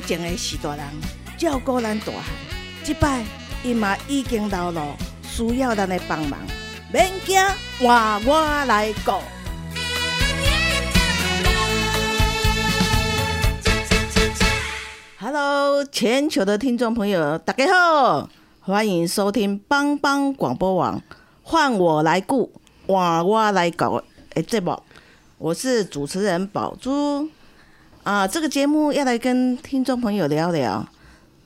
前的是大人照顾咱大汉，即摆伊嘛已经老了，需要咱的帮忙，免惊，换我来顾。Hello，全球的听众朋友，大家好，欢迎收听帮帮广播网，换我来顾，换我来搞的节目，我是主持人宝珠。啊，这个节目要来跟听众朋友聊聊，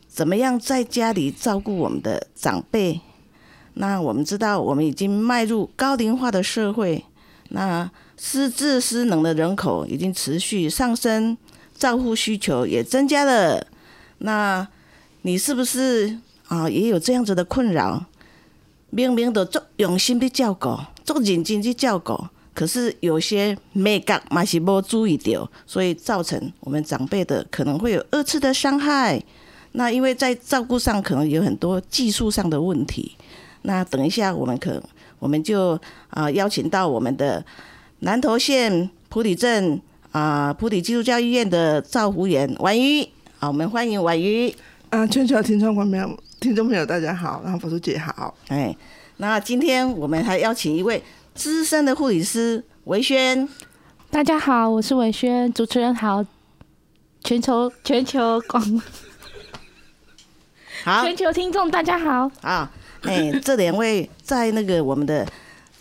怎么样在家里照顾我们的长辈。那我们知道，我们已经迈入高龄化的社会，那失智失能的人口已经持续上升，照护需求也增加了。那你是不是啊也有这样子的困扰？明明都做用心的照顾，做认真的照顾。可是有些美感嘛是无注意掉，所以造成我们长辈的可能会有二次的伤害。那因为在照顾上可能有很多技术上的问题。那等一下我们可我们就啊邀请到我们的南投县埔里镇啊埔里基督教医院的照护员婉瑜，好，我们欢迎婉瑜。啊，全球听众朋友、听众朋友大家好，然后佛叔姐好。哎，那今天我们还邀请一位。资深的护理师维轩，大家好，我是维轩，主持人好，全球全球广，好，全球听众大家好，啊，哎，这两位在那个我们的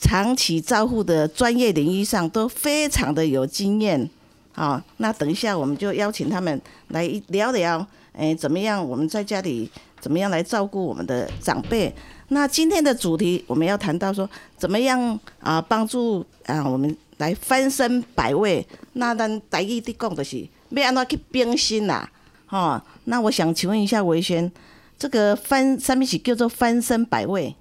长期照护的专业领域上都非常的有经验，好，那等一下我们就邀请他们来聊聊，哎，怎么样我们在家里怎么样来照顾我们的长辈。那今天的主题我们要谈到说，怎么样啊帮助啊我们来翻身百位。那咱第一的讲的是要安怎去变心啦，吼。那我想请问一下维轩，这个翻上面是叫做翻身百位。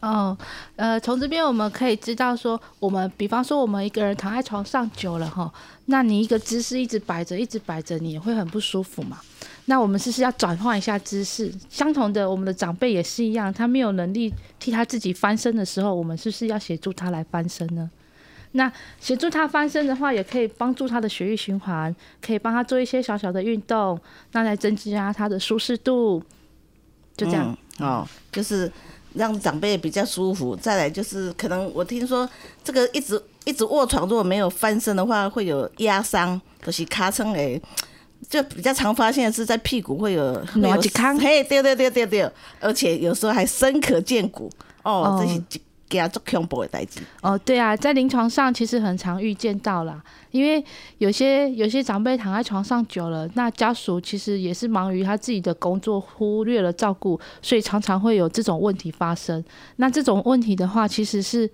哦，呃，从这边我们可以知道说，我们比方说我们一个人躺在床上久了哈，那你一个姿势一直摆着，一直摆着，你也会很不舒服嘛。那我们是不是要转换一下姿势？相同的，我们的长辈也是一样，他没有能力替他自己翻身的时候，我们是不是要协助他来翻身呢？那协助他翻身的话，也可以帮助他的血液循环，可以帮他做一些小小的运动，那来增加他的舒适度。就这样哦，就是让长辈比较舒服。再来就是，可能我听说这个一直一直卧床，如果没有翻身的话，会有压伤，就是卡撑诶。就比较常发现是在屁股会有暖几康，嘿，对对对对对，而且有时候还深可见骨哦，这些给他做恐怖的代志。哦，对啊，在临床上其实很常遇见到啦，因为有些有些长辈躺在床上久了，那家属其实也是忙于他自己的工作，忽略了照顾，所以常常会有这种问题发生。那这种问题的话，其实是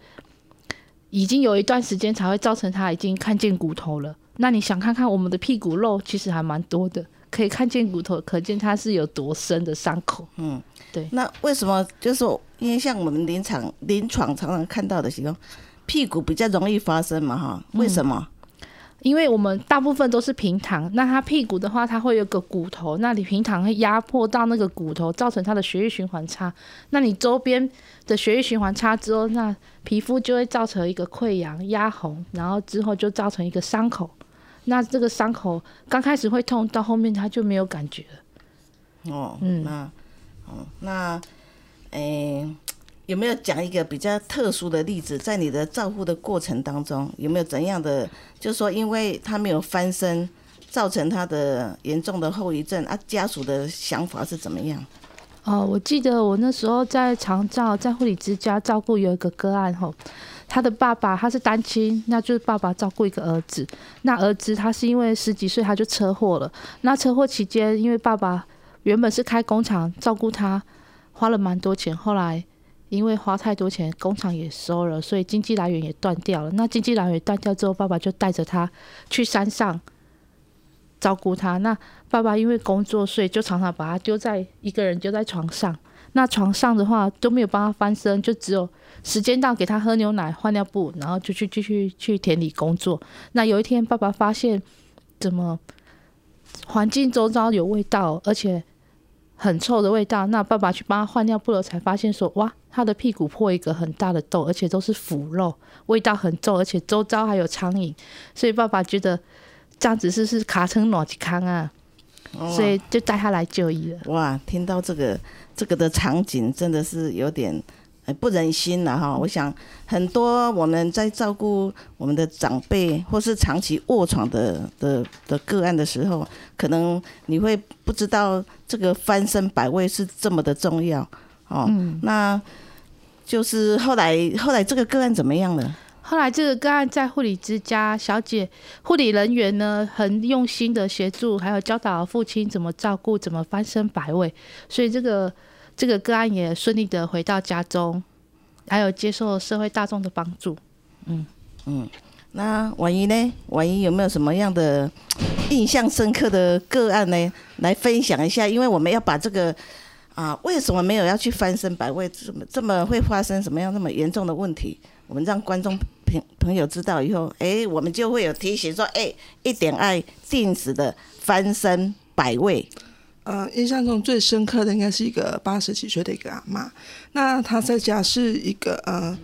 已经有一段时间才会造成他已经看见骨头了。那你想看看我们的屁股肉，其实还蛮多的，可以看见骨头，可见它是有多深的伤口。嗯，对。那为什么就是，因为像我们临床临床常常看到的情况，屁股比较容易发生嘛？哈，为什么？因为我们大部分都是平躺，那它屁股的话，它会有个骨头，那你平躺会压迫到那个骨头，造成它的血液循环差。那你周边的血液循环差之后，那皮肤就会造成一个溃疡、压红，然后之后就造成一个伤口。那这个伤口刚开始会痛，到后面他就没有感觉了。哦，嗯，那，哦，那，诶，有没有讲一个比较特殊的例子，在你的照顾的过程当中，有没有怎样的，就是说，因为他没有翻身，造成他的严重的后遗症啊？家属的想法是怎么样？哦，我记得我那时候在长照，在护理之家照顾有一个个案吼。他的爸爸他是单亲，那就是爸爸照顾一个儿子。那儿子他是因为十几岁他就车祸了。那车祸期间，因为爸爸原本是开工厂照顾他，花了蛮多钱。后来因为花太多钱，工厂也收了，所以经济来源也断掉了。那经济来源断掉之后，爸爸就带着他去山上照顾他。那爸爸因为工作，所以就常常把他丢在一个人丢在床上。那床上的话都没有帮他翻身，就只有时间到给他喝牛奶、换尿布，然后就去继续去田里工作。那有一天，爸爸发现怎么环境周遭有味道，而且很臭的味道。那爸爸去帮他换尿布了，才发现说哇，他的屁股破一个很大的洞，而且都是腐肉，味道很重，而且周遭还有苍蝇。所以爸爸觉得这样子是是卡成暖气康啊，所以就带他来就医了。哇，听到这个这个的场景，真的是有点呃不忍心了哈。我想很多我们在照顾我们的长辈或是长期卧床的的的个案的时候，可能你会不知道这个翻身百位是这么的重要哦。那就是后来后来这个个案怎么样了？后来这个个案在护理之家，小姐护理人员呢很用心的协助，还有教导父亲怎么照顾，怎么翻身摆位，所以这个这个个案也顺利的回到家中，还有接受社会大众的帮助。嗯嗯那婉仪呢？婉仪有没有什么样的 印象深刻的个案呢？来分享一下，因为我们要把这个啊，为什么没有要去翻身百位，这么这么会发生什么样那么严重的问题？我们让观众朋朋友知道以后，哎，我们就会有提醒说，哎，一点爱定时的翻身百位。呃，印象中最深刻的应该是一个八十几岁的一个阿妈，那她在家是一个呃，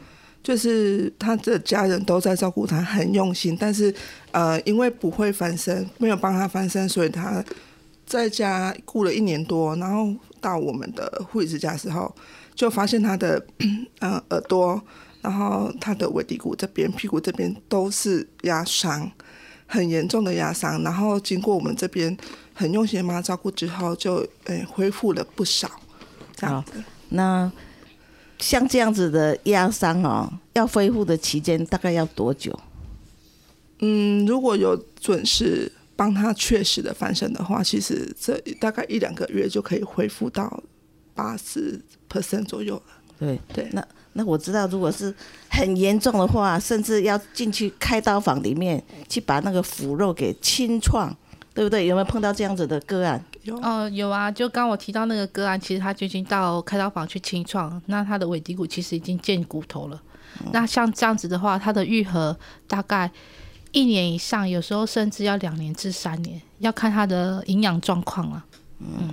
就是她的家人都在照顾她，很用心，但是呃，因为不会翻身，没有帮她翻身，所以她在家顾了一年多，然后到我们的护理之家的时候，就发现她的 呃耳朵，然后她的尾骶骨这边、屁股这边都是压伤，很严重的压伤，然后经过我们这边很用心的照顾之后，就诶、恢复了不少，这样子。那像这样子的压伤哦，要恢复的期间大概要多久？嗯，如果有准时帮他确实的翻身的话，其实这大概一两个月就可以恢复到八十 percent 左右了。对对那那我知道，如果是很严重的话，甚至要进去开刀房里面去把那个腐肉给清创，对不对？有没有碰到这样子的个案？有哦，有啊，就刚我提到那个个案，其实他就已经到开刀房去清创，那他的尾骶骨其实已经见骨头了。那像这样子的话，他的愈合大概一年以上，有时候甚至要两年至三年，要看他的营养状况了啊。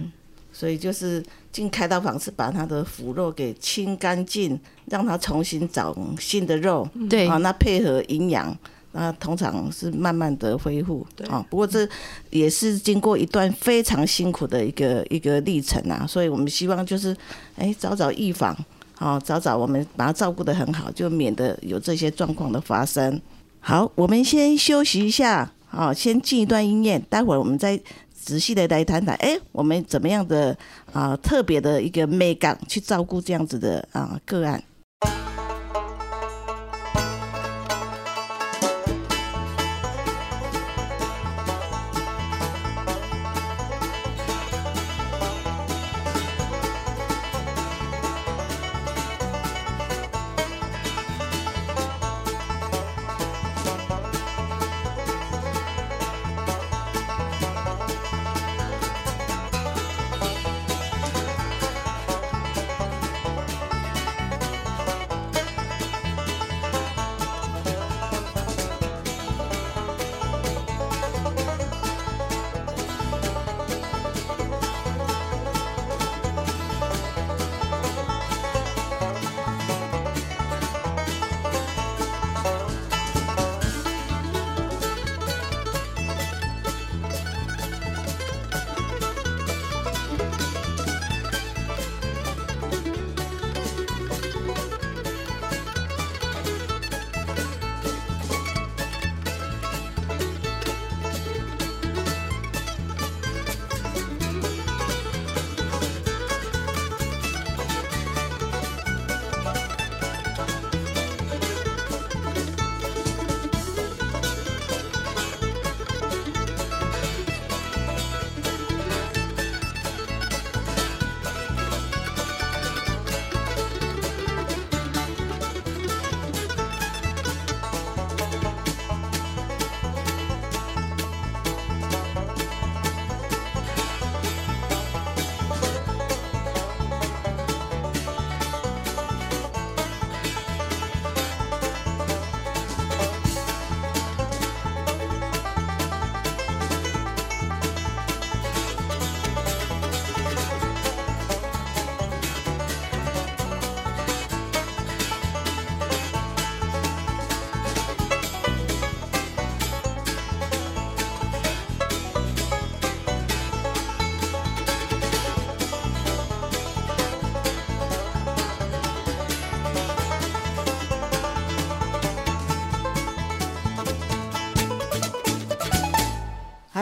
所以就是进开刀房是把他的腐肉给清干净，让它重新长新的肉。对啊，那配合营养，那通常是慢慢的恢复。对啊，不过这也是经过一段非常辛苦的一个一个历程啊，所以我们希望就是，哎，早早预防，好、早早我们把它照顾得很好，就免得有这些状况的发生。好，我们先休息一下，好、先进一段音乐，待会儿我们再仔细的来谈谈，哎，我们怎么样的啊、特别的一个美感去照顾这样子的啊、个案。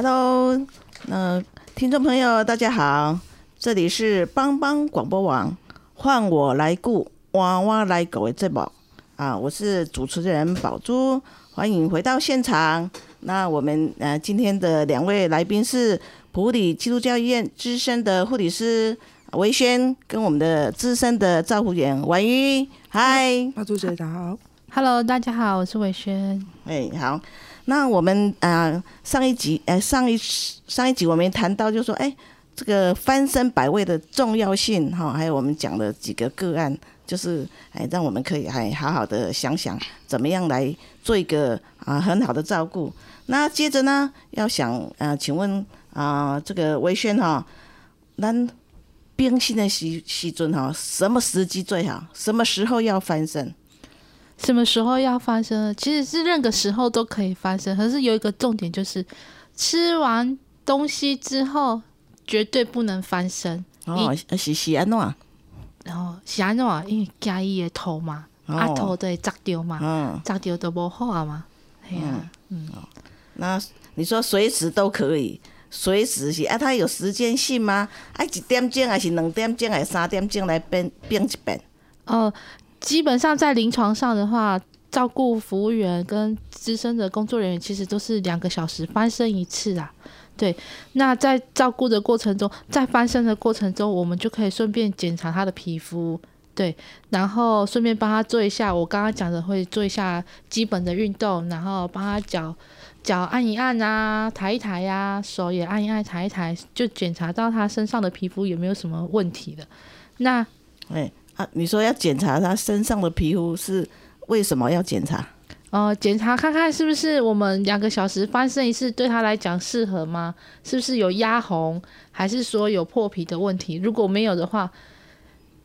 Hello，那、听众朋友大家好，这里是帮帮广播网，换我来顾，娃娃来狗的节目啊，我是主持人宝珠，欢迎回到现场。那我们呃今天的两位来宾是普里基督教医院资深的护理师维轩，跟我们的资深的照护员婉瑜，嗨。马主姐好，Hello，大家好，我是伟轩。哎，好，那我们呃上一集，呃上一上一集我们谈到，就说哎，这个翻身百位的重要性哈、还有我们讲的几个个案，就是哎让我们可以还好好的想想怎么样来做一个啊、很好的照顾。那接着呢，要想呃，请问啊、这个微轩哈，咱冰心的时时阵哈，什么时机最好？什么时候要翻身？什么时候要翻身呢？其实是任何时候都可以翻身，可是有一个重点就是，吃完东西之后绝对不能翻身。哦，是是安怎？然后是安怎？因为惊伊的头嘛，哦啊头都会砸掉嘛，嗯。砸掉都无好啊嘛。哎呀、那你说随时都可以，随时是啊？它有时间性吗？啊，一点钟还是两点钟还是三点钟来变变一遍？哦，基本上在临床上的话，照顾服务员跟资深的工作人员，其实都是两个小时翻身一次啊。对，那在照顾的过程中，在翻身的过程中，我们就可以顺便检查他的皮肤，对，然后顺便帮他做一下我刚刚讲的，会做一下基本的运动，然后帮他脚脚按一按啊，抬一抬呀、手也按一按，抬一抬，就检查到他身上的皮肤有没有什么问题的。那哎啊，你说要检查他身上的皮肤是为什么要检查？呃，检查看看是不是我们两个小时翻身一次对他来讲适合吗？是不是有压红，还是说有破皮的问题？如果没有的话，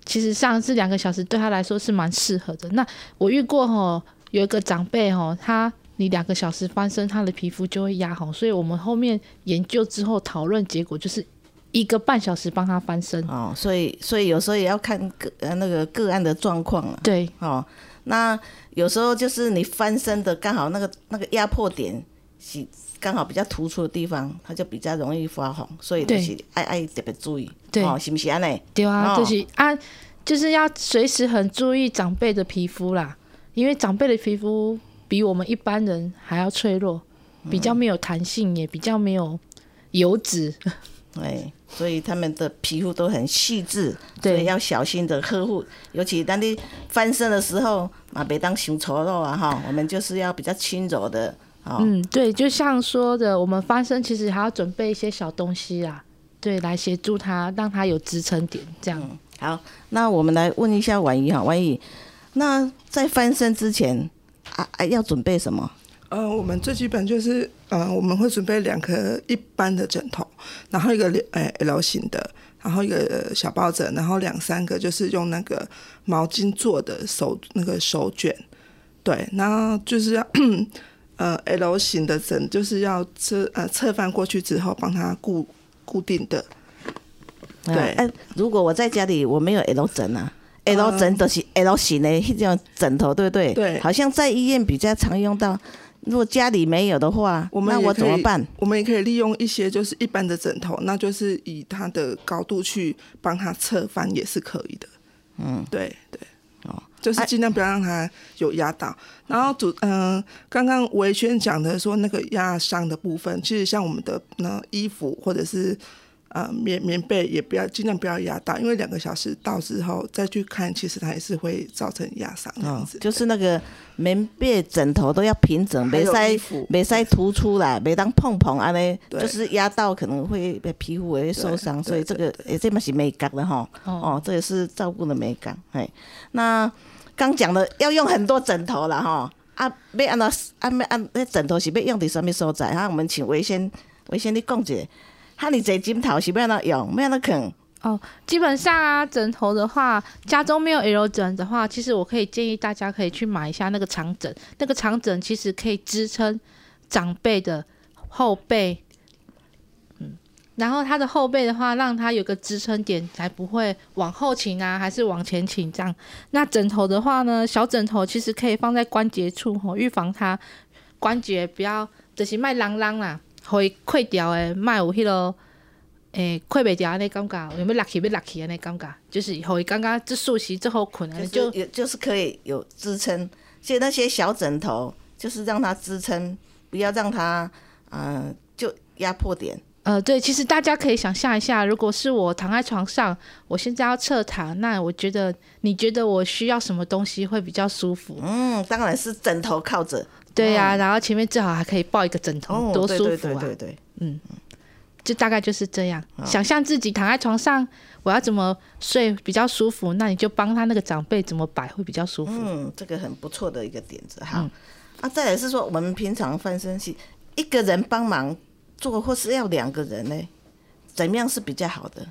其实上次两个小时对他来说是蛮适合的。那我遇过吼，有一个长辈吼，他你两个小时翻身，他的皮肤就会压红，所以我们后面研究之后讨论结果就是一个半小时帮他翻身。哦，所以所以有时候也要看个呃那个个案的状况啊。对哦，那有时候就是你翻身的刚好那个那个压迫点是刚好比较突出的地方，它就比较容易发红，所以就是爱爱特别注意，对哦，是不是安尼？对啊，哦就是啊、就是要随时很注意长辈的皮肤啦，因为长辈的皮肤比我们一般人还要脆弱，比较没有弹性，也比较没有油脂。哎，所以他们的皮肤都很细致，所对以要小心的呵护。尤其当你翻身的时候，啊别当熊丑肉啊哈，我们就是要比较轻柔的哦。嗯，对，就像说的，我们翻身其实还要准备一些小东西啊，对，来协助他，让他有支撑点，这样。好，那我们来问一下婉仪哈，婉仪，那在翻身之前啊啊要准备什么？呃，我们最基本就是呃，我们会准备两颗一般的枕头，然后一个呃 L 型的，然后一个呃小抱枕，然后两三个就是用那个毛巾做的手那个手卷，对，然后就是要 呃 L 型的枕，就是要侧呃侧翻过去之后帮它固固定的，对哎、如果我在家里我没有 L 枕啊。L 枕都是 L 型的那种枕头，对不对？对好像在医院比较常用到。如果家里没有的话，那我怎么办？我们也可以利用一些就是一般的枕头，那就是以它的高度去帮它侧翻也是可以的。嗯，对对。哦，就是尽量不要让它有压到。然后主嗯、刚刚维轩讲的说那个压伤的部分，其实像我们的那衣服或者是呃棉棉被，也不要尽量不要压到，因为两个小时到之后再去看，其实它也是会造成压伤这样哦子。，就是那个棉被、枕头都要平整，没塞没塞突出来，没当碰碰安尼，就是压到可能会被皮肤会受伤，所以这个诶这嘛是美感的哈。哦哦，这也是照顾的美感。哎，那刚讲的要用很多枕头了哈。啊，要按照按要按那枕头是要用伫什么所在？哈，我们请维先维先你讲一下，哈，你这枕头是要安怎用，要安怎啃？哦，基本上啊，枕头的话，家中没有 L 枕的话，其实我可以建议大家可以去买一下那个长枕。那个长枕其实可以支撑长辈的后背，嗯，然后它的后背的话，让它有个支撑点，才不会往后倾啊，还是往前倾这样。那枕头的话呢，小枕头其实可以放在关节处吼，预防它关节不要就是卖啷啷啦。互伊溃掉诶，莫有迄落诶溃袂掉安尼感觉，有要落去要落去安尼感觉，就是互伊感觉这熟悉这好困安尼就就是有就是可以有支撑，所以那些小枕头就是让它支撑，不要让它嗯、就压迫点。呃，对，其实大家可以想象一下，如果是我躺在床上，我现在要侧躺，那我觉得你觉得我需要什么东西会比较舒服？嗯，当然是枕头靠着。对呀、然后前面最好还可以抱一个枕头，哦，多对对舒服啊！对对对，就大概就是这样。哦想象自己躺在床上，我要怎么睡比较舒服，那你就帮他那个长辈怎么摆会比较舒服。嗯，这个很不错的一个点子哈。嗯啊，再来是说我们平常翻身是一个人帮忙做，或是要两个人呢？怎么样是比较好的？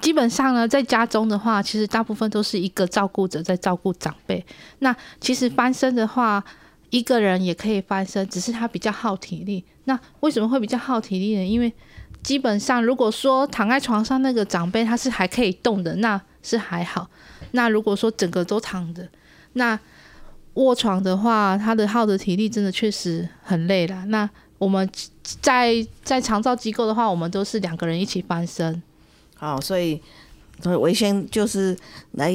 基本上呢，在家中的话，其实大部分都是一个照顾者在照顾长辈。那其实翻身的话，一个人也可以翻身，只是他比较耗体力。那为什么会比较耗体力呢？因为基本上如果说躺在床上那个长辈他是还可以动的，那是还好。那如果说整个都躺着，那卧床的话，他的耗的体力真的确实很累啦。那我们在在长照机构的话，我们都是两个人一起翻身。好，所以所以我先就是来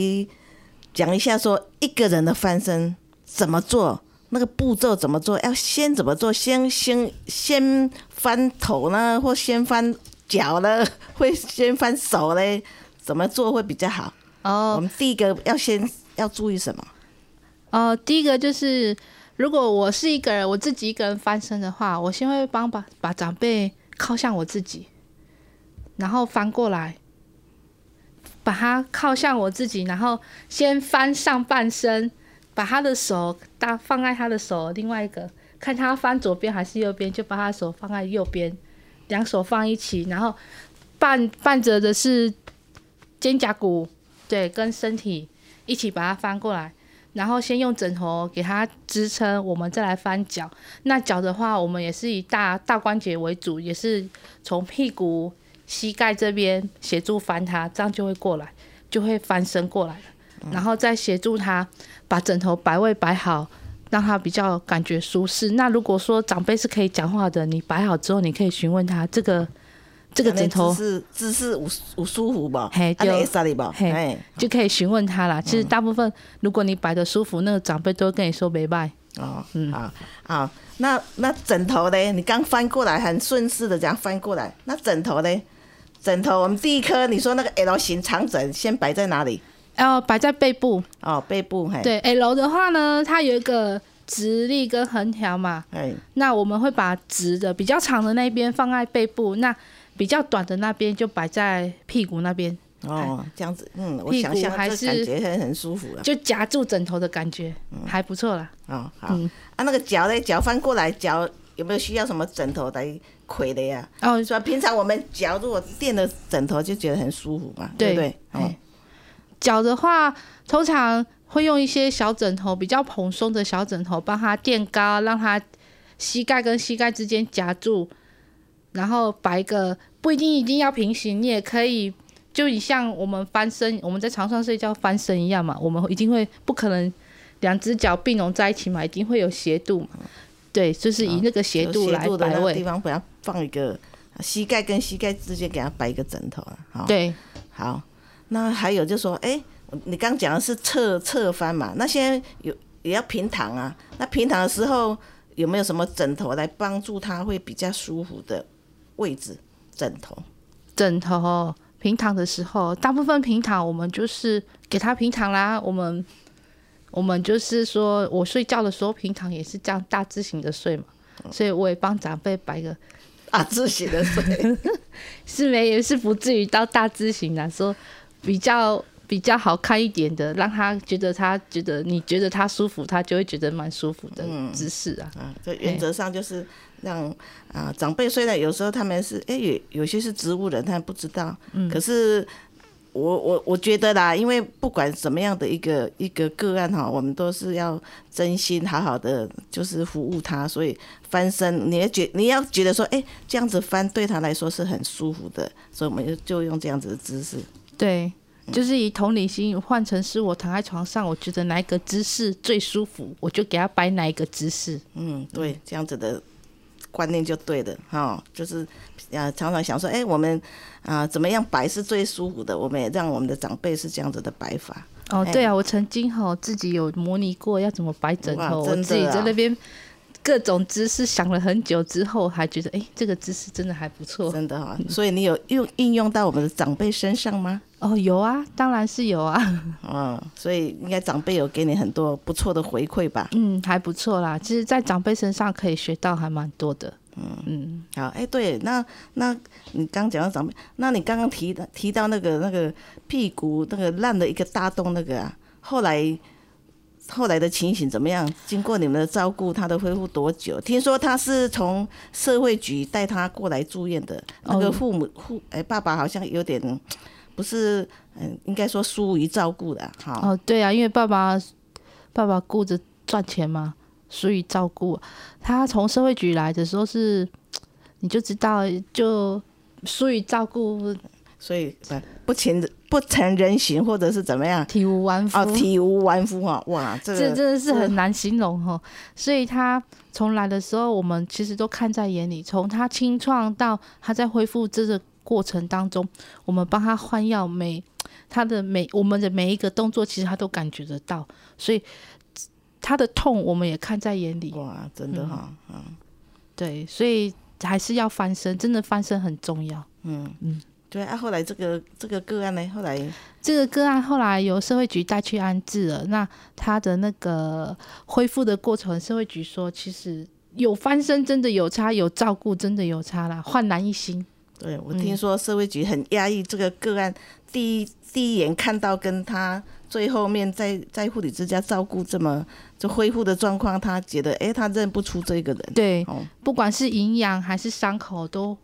讲一下说一个人的翻身怎么做，那个步骤怎么做，要先怎么做，先先先翻头呢，或先翻脚呢，会先翻手嘞，怎么做会比较好？哦。我哦，们第一个要先要注意什么？哦，第一个就是，如果我是一个人，我自己一个人翻身的话，我先会帮把把长辈靠向我自己，然后翻过来，把它靠向我自己，然后先翻上半身，把他的手搭放在他的手另外一个，看他翻左边还是右边，就把他手放在右边，两手放一起，然后伴伴着的是肩胛骨，对，跟身体一起把它翻过来。然后先用枕头给它支撑，我们再来翻脚。那脚的话，我们也是以大大关节为主，也是从屁股、膝盖这边协助翻它，这样就会过来，就会翻身过来了。然后再协助他把枕头摆位摆好，让他比较感觉舒适。那如果说长辈是可以讲话的，你摆好之后，你可以询问他这个这个枕头是姿势有有舒服不？嘿对安尼会使哩不？嘿嘿，就可以询问他啦。其实大部分如果你摆的舒服，那个长辈都会跟你说没拜。哦，嗯好，好，那那枕头呢？你刚翻过来，很顺势的这样翻过来，那枕头呢？枕头，我们第一颗你说那个 L 型长枕先摆在哪里？要摆在背部。哦，背部，嘿，，对 L 的话呢，它有一个直立跟横条嘛。哎，那我们会把直的比较长的那边放在背部，那比较短的那边就摆在屁股那边，哦，这样子，嗯，我屁想象这股还是感觉很很舒服了。就夹住枕头的感觉，还不错啦。哦，好，嗯啊，那个脚嘞，脚翻过来，脚有没有需要什么枕头来魁的呀？哦，所以平常我们脚如果垫的枕头就觉得很舒服嘛，对不对？哦哎，脚的话，通常会用一些小枕头，比较蓬松的小枕头，帮他垫高，让他膝盖跟膝盖之间夹住，然后摆一个不一定一定要平行，你也可以。就你像我们翻身，我们在床上睡觉翻身一样嘛，我们一定会不可能两只脚并拢在一起嘛，一定会有斜度嘛。对，就是以那个斜度来摆斜度的那个地。方，不要放一个膝盖跟膝盖之间给它摆一个枕头啊。好，对，好，那还有就说，哎、你刚讲的是侧侧翻嘛，那现在有也要平躺啊。那平躺的时候有没有什么枕头来帮助他会比较舒服的位置？枕头枕头平躺的时候，大部分平躺我们就是给他平躺啦。我们我们就是说我睡觉的时候平躺也是这样大字型的睡嘛，所以我也帮长辈摆个大字型的睡。是没也是不至于到大字型的，说比较比较好看一点的，让他觉得他觉得你觉得他舒服，他就会觉得蛮舒服的姿势啊。啊，这原则上就是让啊长辈虽然有时候他们是哎、有有些是植物人，他们不知道，可是我我我觉得啦，因为不管什么样的一个一个个案哈，我们都是要真心好好的就是服务他，所以翻身你要觉你要觉得说，哎、这样子翻对他来说是很舒服的，所以我们就就用这样子的姿势。对，就是以同理心换成是我躺在床上，我觉得哪一个姿势最舒服，我就给他摆哪一个姿势。嗯，对，这样子的观念就对了哈、就是呃常常想说，哎、我们啊、怎么样摆是最舒服的，我们也让我们的长辈是这样子的摆法。哦，哎对啊，我曾经哈自己有模拟过要怎么摆枕头，我自己在啊那边各种姿势想了很久之后，还觉得哎、这个姿势真的还不错。真的哈、所以你有用应用到我们的长辈身上吗？哦，有啊，当然是有啊，嗯，所以应该长辈有给你很多不错的回馈吧？嗯，还不错啦。其实，在长辈身上可以学到还蛮多的。嗯嗯好，哎、对，那那你刚讲到长辈，那你刚刚提的提到那个那个屁股那个烂的一个大洞那个啊，后来后来的情形怎么样？经过你们的照顾，他的恢复多久？听说他是从社会局带他过来住院的，那个哦父母父哎、爸爸好像有点不是嗯，应该说疏于照顾的，哈、哦，对啊，因为爸爸爸爸顾着赚钱嘛，疏于照顾他从社会局来的时候是，你就知道就疏于照顾，所以不不成不成人形或者是怎么样？体无完肤。哦，体无完肤啊，哇，这个这真的是很难形容哈，所以他从来的时候，我们其实都看在眼里。从他清创到他在恢复这个过程当中，我们帮他换药，每 他的每我们的每一个动作，其实他都感觉得到，所以他的痛我们也看在眼里。哇，真的哈，嗯对，所以还是要翻身，真的翻身很重要。嗯嗯对啊，后来这个这个个案呢，后来这个个案后来由社会局带去安置了，那他的那个恢复的过程，社会局说其实有翻身真的有差，有照顾真的有差啦，焕然一新。对我嗯听说社会局很压抑这个个案，第一第一眼看到跟他最后面在在护理之家照顾这么就恢复的状况，他觉得哎，他认不出这个人。对，哦不管是营养还是伤口都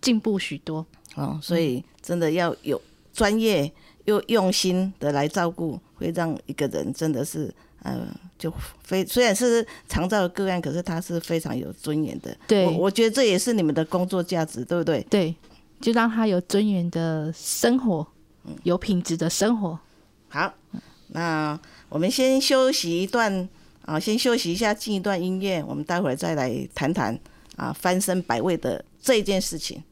进步许多。哦，所以真的要有专业又用心的来照顾，会让一个人真的是呃，就非虽然是常照的个案，可是他是非常有尊严的。对我我觉得这也是你们的工作价值，对不对？对，就让他有尊严的生活，有品质的生活。好，那我们先休息一段啊，先休息一下，进一段音乐，我们待会儿再来谈谈啊翻身百味的这一件事情。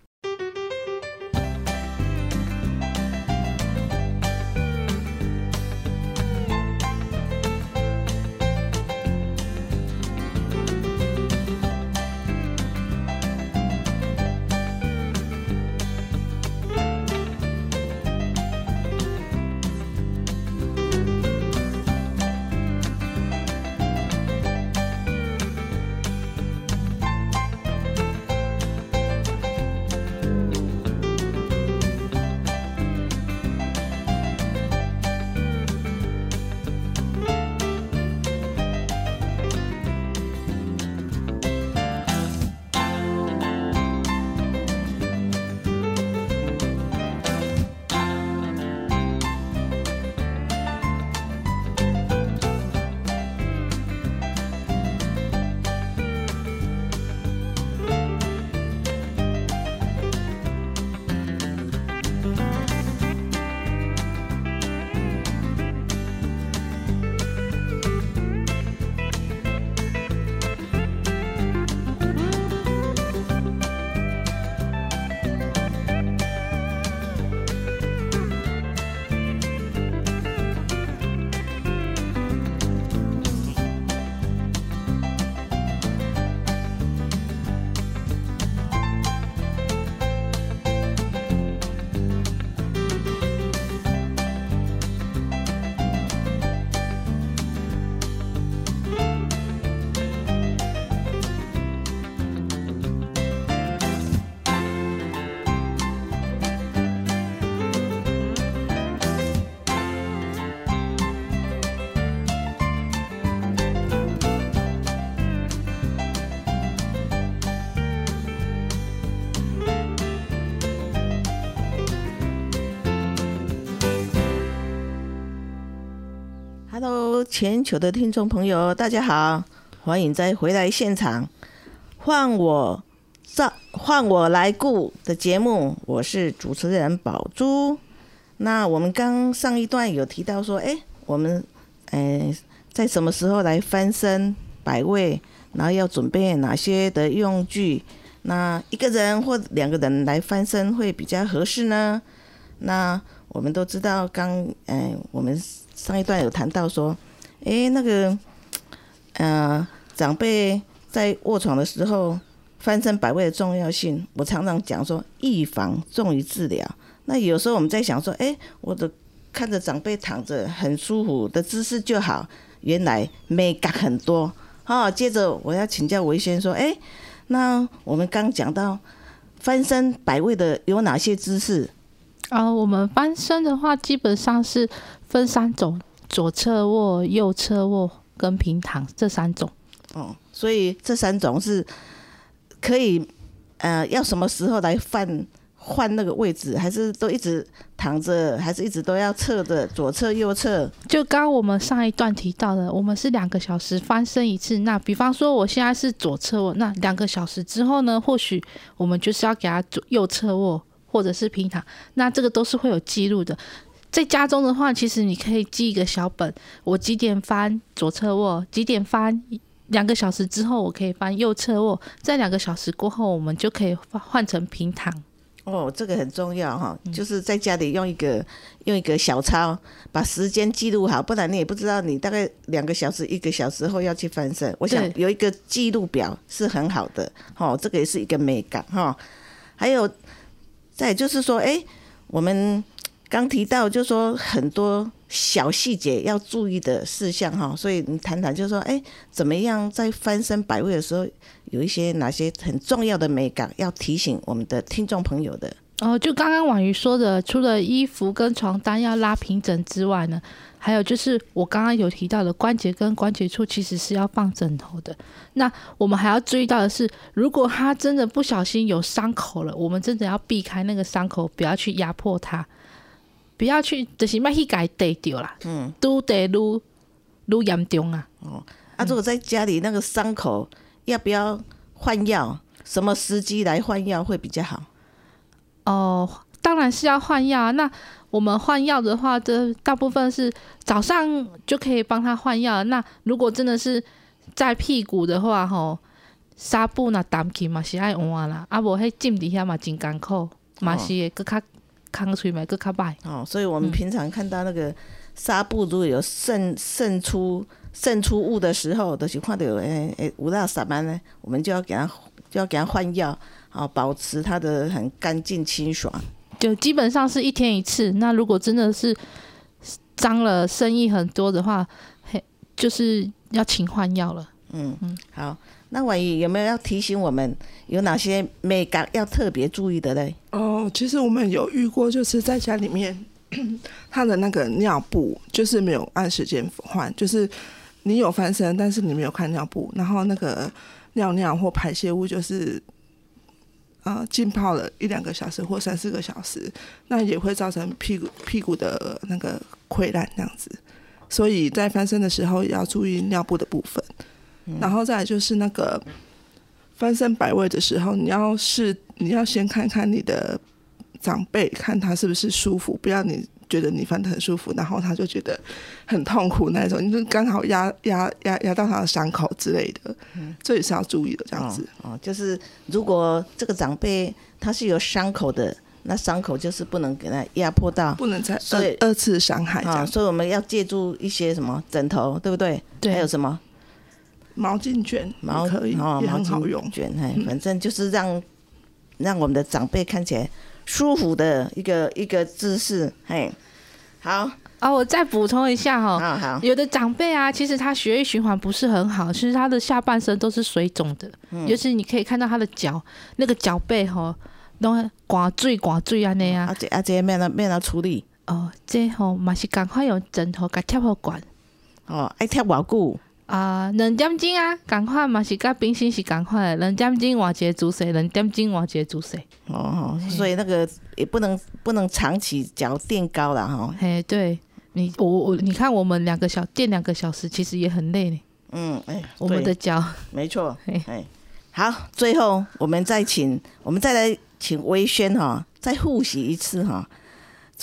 全球的听众朋友，大家好，欢迎再回来现场，换我照换我来顾的节目，我是主持人宝珠。那我们刚上一段有提到说，哎，我们呃在什么时候来翻身百位？然后要准备哪些的用具？那一个人或两个人来翻身会比较合适呢？那我们都知道，刚嗯，我们上一段有谈到说，诶，那个呃，长辈在卧床的时候翻身摆位的重要性，我常常讲说，预防重于治疗。那有时候我们在想说，诶，我的看着长辈躺着很舒服的姿势就好，原来美感很多。好，接着我要请教维先说，诶，那我们刚讲到翻身摆位的有哪些姿势？啊、我们翻身的话，基本上是分三种：左侧卧、右侧卧跟平躺这三种。哦，所以这三种是可以，呃，要什么时候来换换那个位置，还是都一直躺着，还是一直都要侧着左侧右侧？就刚刚我们上一段提到的，我们是两个小时翻身一次。那比方说我现在是左侧卧，那两个小时之后呢，或许我们就是要给他左右侧卧或者是平躺，那这个都是会有记录的。在家中的话，其实你可以记一个小本，我几点翻左侧卧，几点翻。两个小时之后，我可以翻右侧卧，在两个小时过后，我们就可以换换成平躺。哦，这个很重要哈，就是在家里用一个用一个小抄，把时间记录好，不然你也不知道你大概两个小时、一个小时后要去翻身。我想有一个记录表是很好的，哦，这个也是一个美感哈。还有，再就是说，哎，我们刚提到，就说很多小细节要注意的事项哈，所以你谈谈，就是说，哎，怎么样在翻身摆位的时候，有一些哪些很重要的美感要提醒我们的听众朋友的？哦，就刚刚婉瑜说的，除了衣服跟床单要拉平整之外呢，还有就是我刚刚有提到的关节跟关节处其实是要放枕头的。那我们还要注意到的是，如果他真的不小心有伤口了，我们真的要避开那个伤口，不要去压迫它，不要去就是莫去改地掉啦，嗯，都得愈愈严重啊。哦啊，如果在家里那个伤口要不要换药？什么时机来换药会比较好？哦，当然是要换药啊。那我们换药的话，这大部分是早上就可以帮他换药。那如果真的是在屁股的话，吼，纱布那澹起嘛是爱换啦，啊无迄浸底下嘛真艰苦，嘛是会搁较空喙嘛搁较歹。哦，所以我们平常看到那个纱布如果有渗渗出渗出物的时候，就是看到有诶诶有那啥班呢，我们就要给它就要给它换药，好保持它的很干净清爽。就基本上是一天一次。那如果真的是脏了、生意很多的话，嘿，就是要勤换药了。嗯嗯，好，那婉仪有没有要提醒我们有哪些美感要特别注意的嘞？哦，其实我们有遇过，就是在家里面，他的那个尿布就是没有按时间换，就是你有翻身，但是你没有看尿布，然后那个尿尿或排泄物就是呃浸泡了一两个小时或三四个小时，那也会造成屁股屁股的那个溃烂这样子。所以在翻身的时候也要注意尿布的部分，然后再来就是那个翻身摆位的时候，你要是你要先看看你的长辈，看他是不是舒服，不要你觉得你翻得很舒服，然后他就觉得很痛苦那种，你就刚好压压压压到他的伤口之类的，这也是要注意的，这样子。哦哦，就是如果这个长辈他是有伤口的，那伤口就是不能给他压迫到不能再所以二二次伤害这啊，样。所以我们要借助一些什么枕头，对不对？对还有什么毛巾卷毛也可以，哦，也毛巾很好用。卷，哎，反正就是让让我们的长辈看起来舒服的一个一个姿势，嘿，好，啊，我再补充一下哈、好好，有的长辈啊，其实他血液循环不是很好，其实他的下半身都是水肿的，嗯。尤其你可以看到他的脚，那个脚背吼，拢刮坠刮坠安尼啊啊，这啊这面要面要处理。哦，这吼嘛是赶快用枕头甲贴好管。哦，爱贴偌久啊，两点钟啊，赶快嘛是甲冰心是赶快的，两点钟换一个姿势，两点钟换一个姿势，哦哦，所以那个也不能不能长期脚垫高了哈，嘿，对你我我你看我们两个小垫两个小时，其实也很累呢，嗯，哎，我们的脚。没错，嘿。哎，好，最后我们再请，我们再来请微轩哈，再复习一次哈，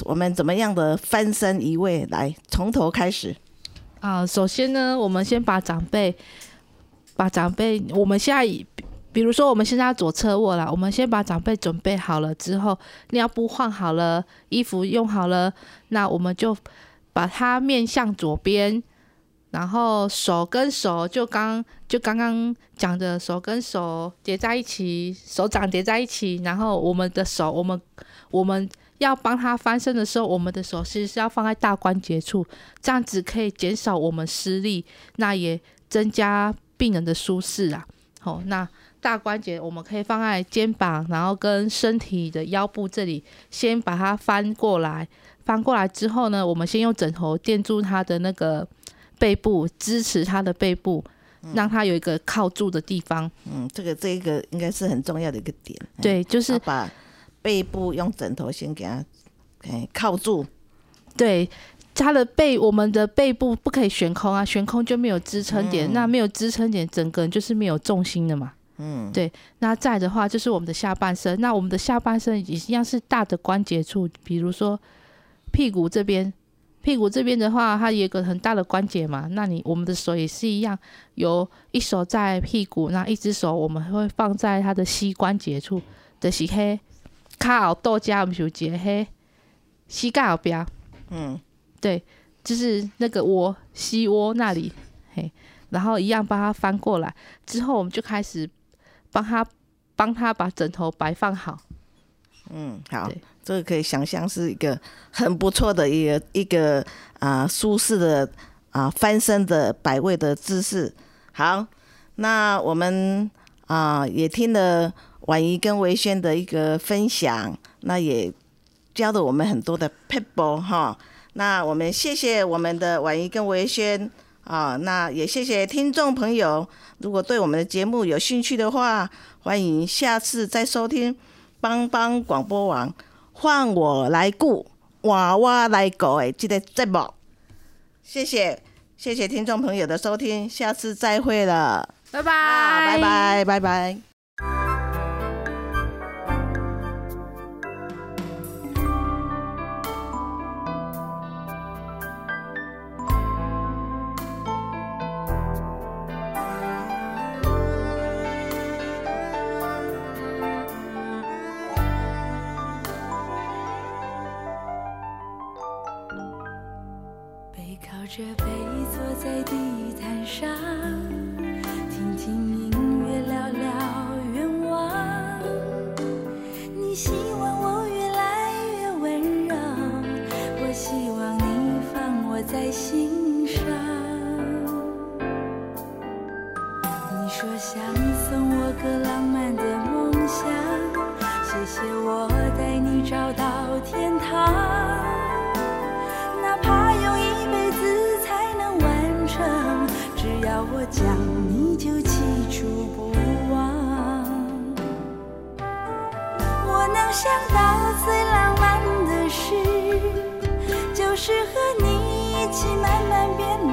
我们怎么样的翻身移位，来从头开始。啊，首先呢，我们先把长辈把长辈，我们现在比如说我们现在左侧卧了，我们先把长辈准备好了之后，尿布换好了，衣服用好了，那我们就把它面向左边，然后手跟手就刚就刚刚讲的手跟手叠在一起，手掌叠在一起，然后我们的手，我们我们要帮他翻身的时候，我们的手其实是要放在大关节处，这样子可以减少我们施力，那也增加病人的舒适啊。好、那大关节我们可以放在肩膀，然后跟身体的腰部这里，先把它翻过来。翻过来之后呢，我们先用枕头垫住他的那个背部，支持他的背部，让他有一个靠住的地方。嗯，这个这一个应该是很重要的一个点。哎，对，就是把背部用枕头先给它哎靠住。对，他的背，我们的背部不可以悬空啊，悬空就没有支撑点，那没有支撑点，整个人就是没有重心的嘛。嗯，对，那再的话就是我们的下半身，那我们的下半身也一样是大的关节处，比如说屁股这边，屁股这边的话，它有一个很大的关节嘛，那你我们的手也是一样，有一手在屁股，那一只手我们会放在它的膝关节处的膝黑，卡后豆加我们就节黑，膝盖后边。嗯，对，就是那个窝膝窝那里，嘿，然后一样帮他翻过来，之后我们就开始帮他帮他把枕头摆放好。嗯，好，这个可以想象是一个很不错的一个一个啊、舒适的啊、翻身的摆位的姿势。好，那我们啊、也听了婉仪跟维轩的一个分享，那也教了我们很多的 people 哈。那我们谢谢我们的婉仪跟维轩啊，那也谢谢听众朋友。如果对我们的节目有兴趣的话，欢迎下次再收听帮帮广播网，换我来顾，娃娃来狗诶，记得节目。谢谢，谢谢听众朋友的收听，下次再会了，拜拜，啊，拜拜，拜拜。我讲，你就记住不忘。我能想到最浪漫的事，就是和你一起慢慢变老，